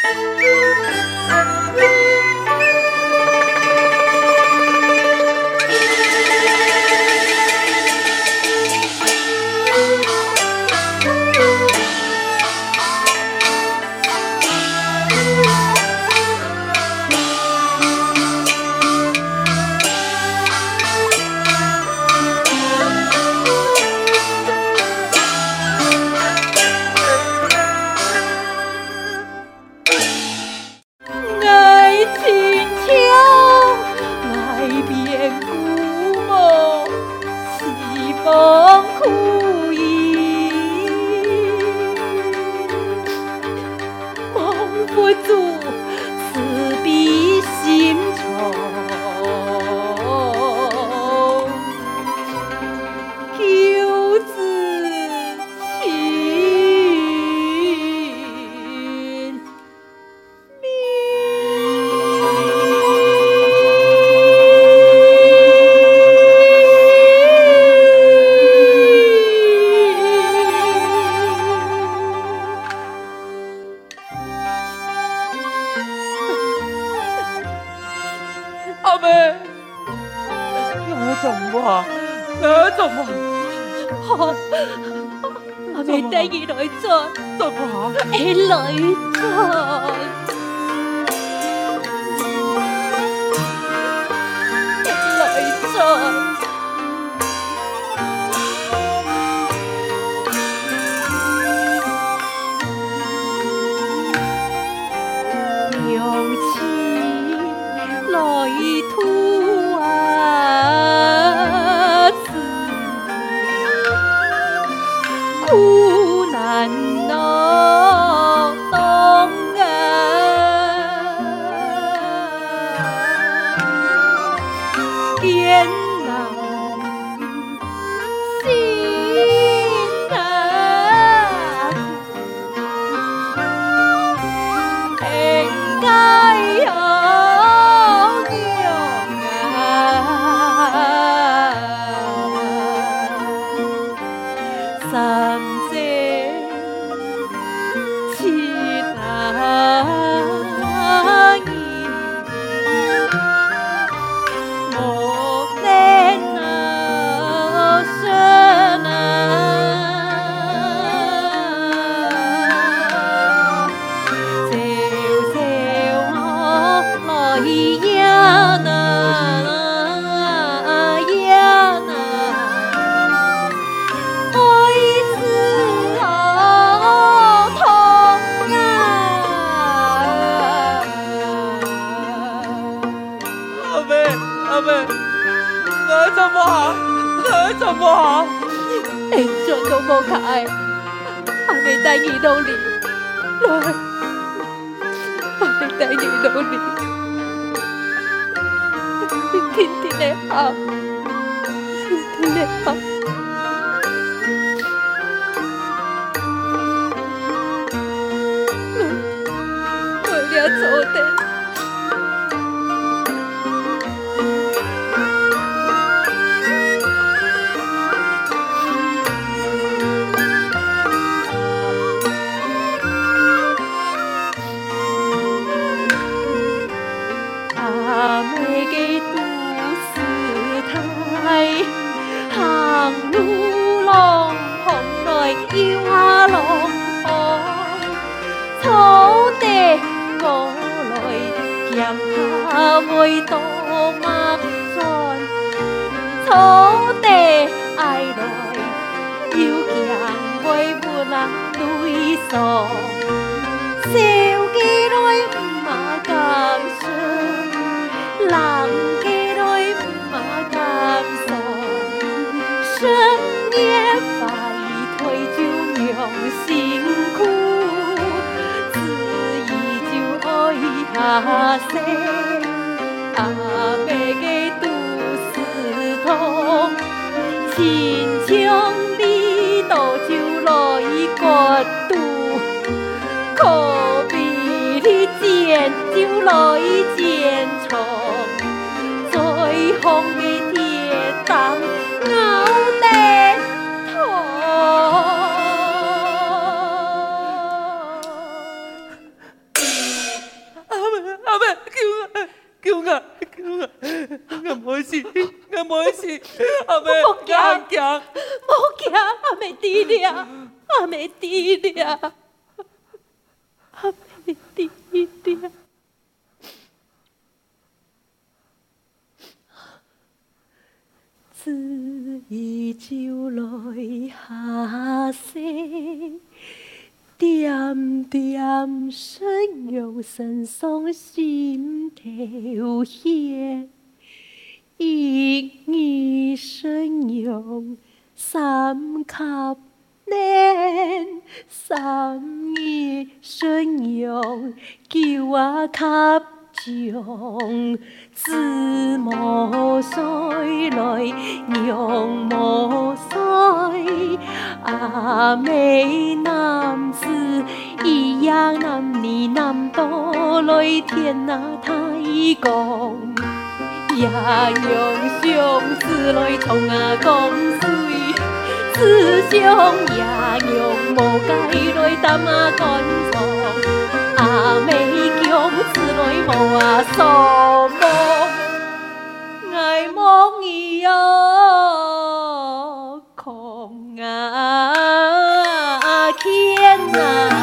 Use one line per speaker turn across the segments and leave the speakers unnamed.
Música 我祖师そ。Cậu bồ khai, họ bị tay nhị đô lì. Rồi 西阿妹个肚子痛，亲像你肚就来伊关肚，可比你就。
我冇事，阿妹，我惊，我
惊，阿妹弟弟啊，阿妹弟弟啊，阿妹弟弟啊！自伊酒来下世。点点神阳身上心头血，一二神阳三卡连，三二神阳九啊卡将，子莫衰来娘莫衰，阿妹男子一样男儿男多来天那太公，也用双子来冲啊江水，子兄也用毛盖来担啊干草，阿妹强子来无啊扫毛，爱梦伊哟空啊。我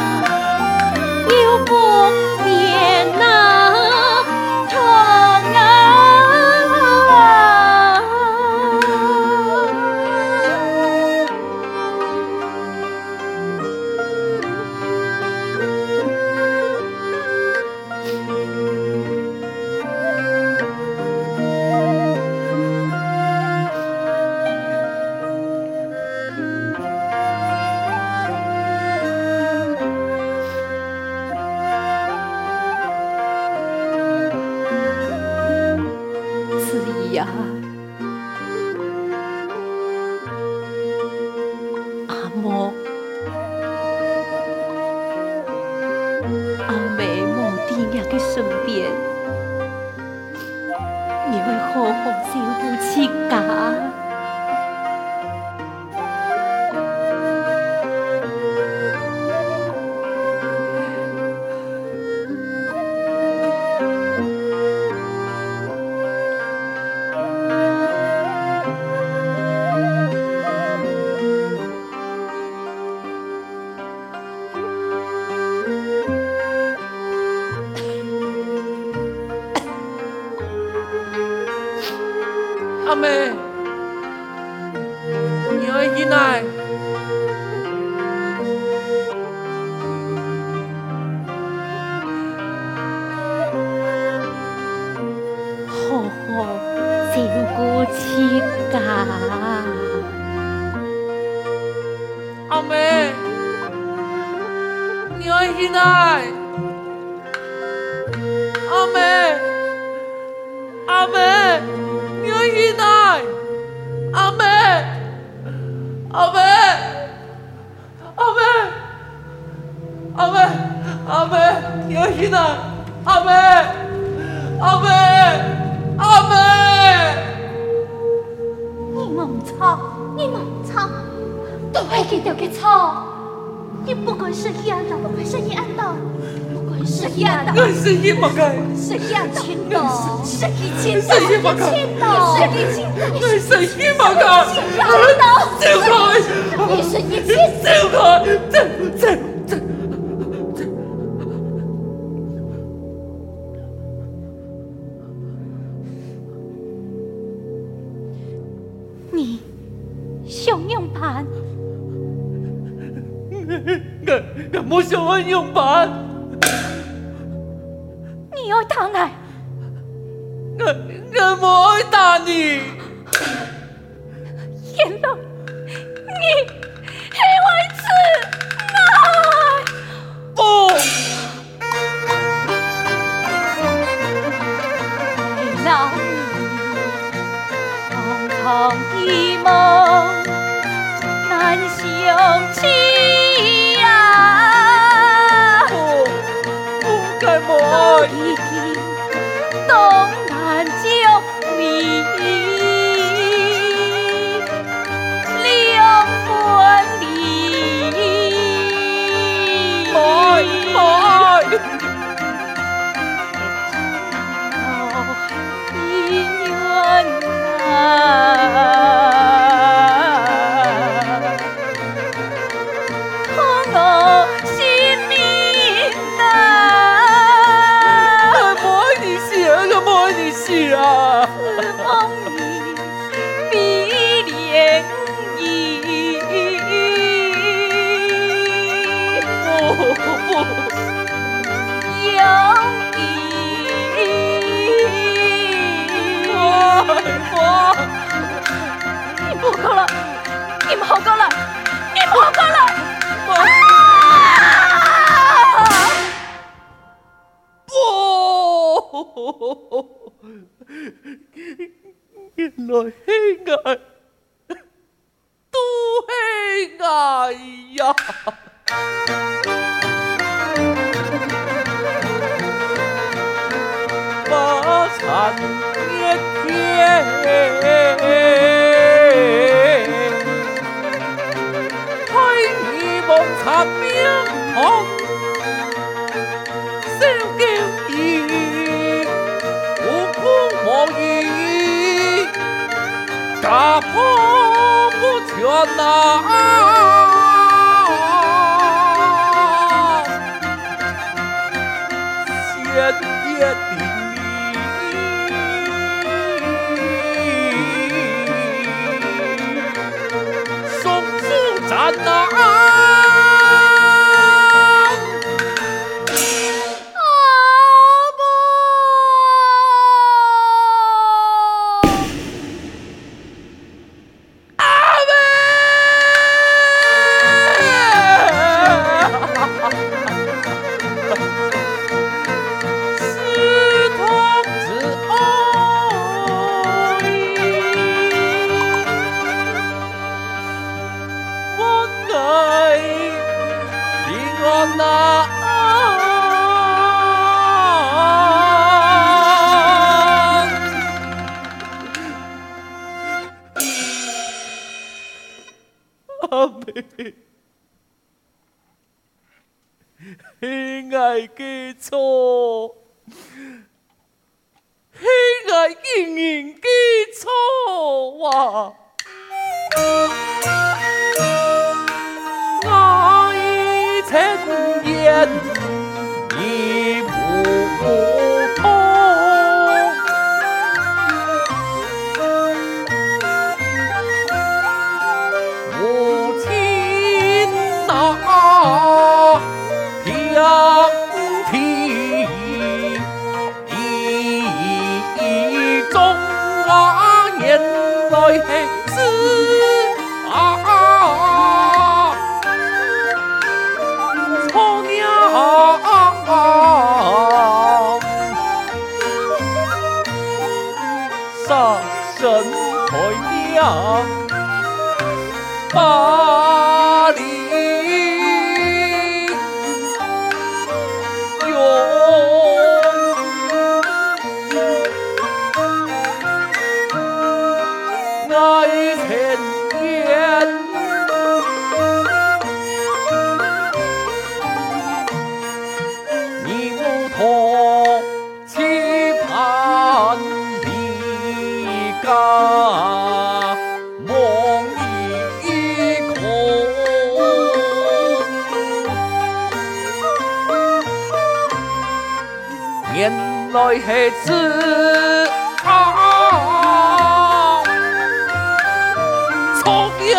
阿梅，你醒醒来！阿梅，阿梅，你醒醒来！阿梅，阿梅，阿梅，阿梅，阿梅，你醒醒来！阿梅，阿梅，阿梅，
你莫擦，你莫。我见到的错，你不管是伊安道，还是伊安道，不管是伊安道，我
是伊方家，是伊安亲的，是
伊亲家，是伊方亲，是伊亲，我是伊方家，是伊安道，你是伊亲，是。
他兵忙，烧焦衣，无功无义，大炮不听，啊太子啊从明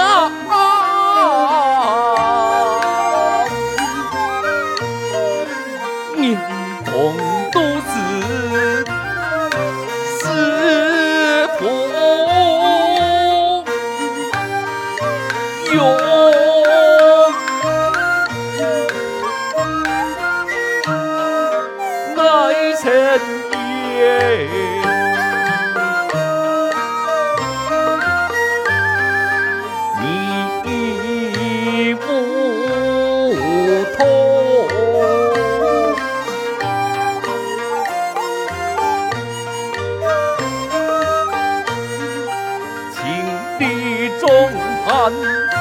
人。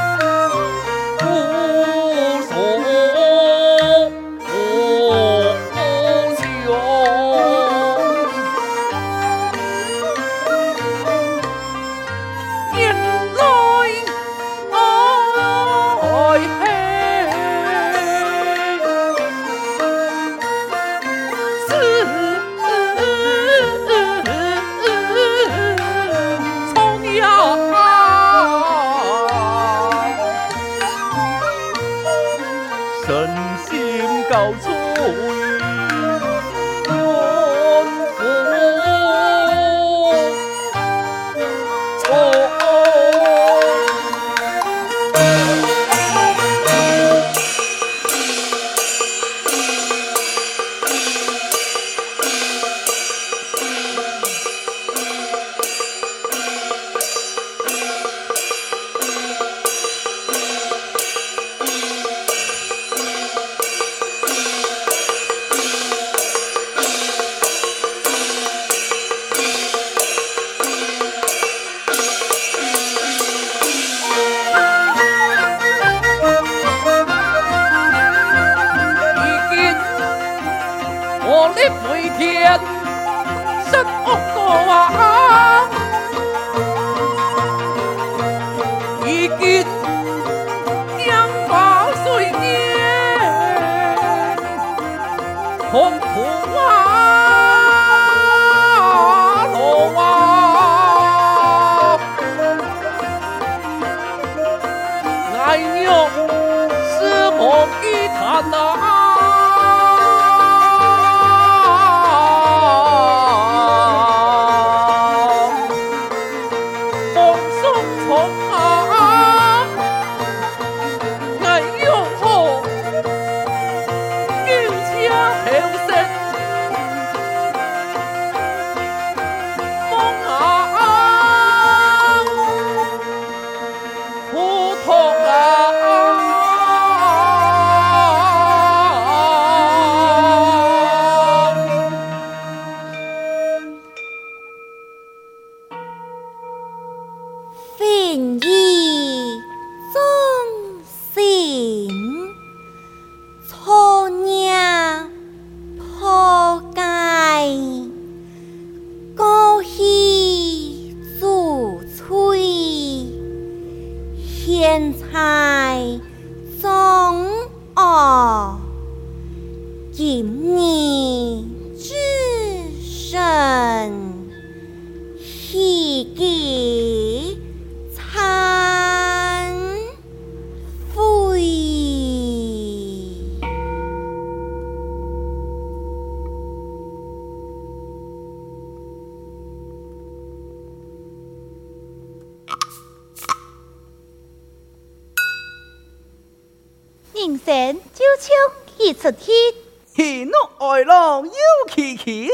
喜怒哀乐有其起，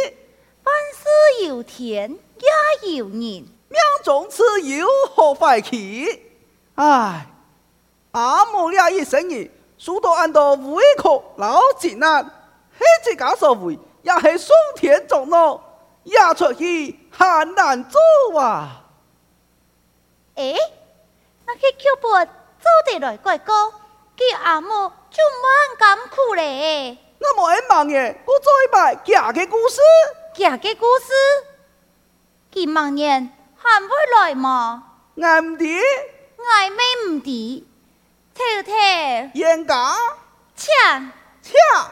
万事有天也有人，命
中自有好坏起。唉，阿母俩一生儿，数到俺都胃口老艰难，嘿这家所为也是上天作弄，也出去很难做啊。
哎，那去剧本做得来怪哥。佢阿母就蛮艰苦嘞。
那么俺忙耶，我做一摆假个故事。
假个故事，佢明年还会来吗？
俺唔知，
俺妹唔得。偷偷，
严家，
抢，
抢。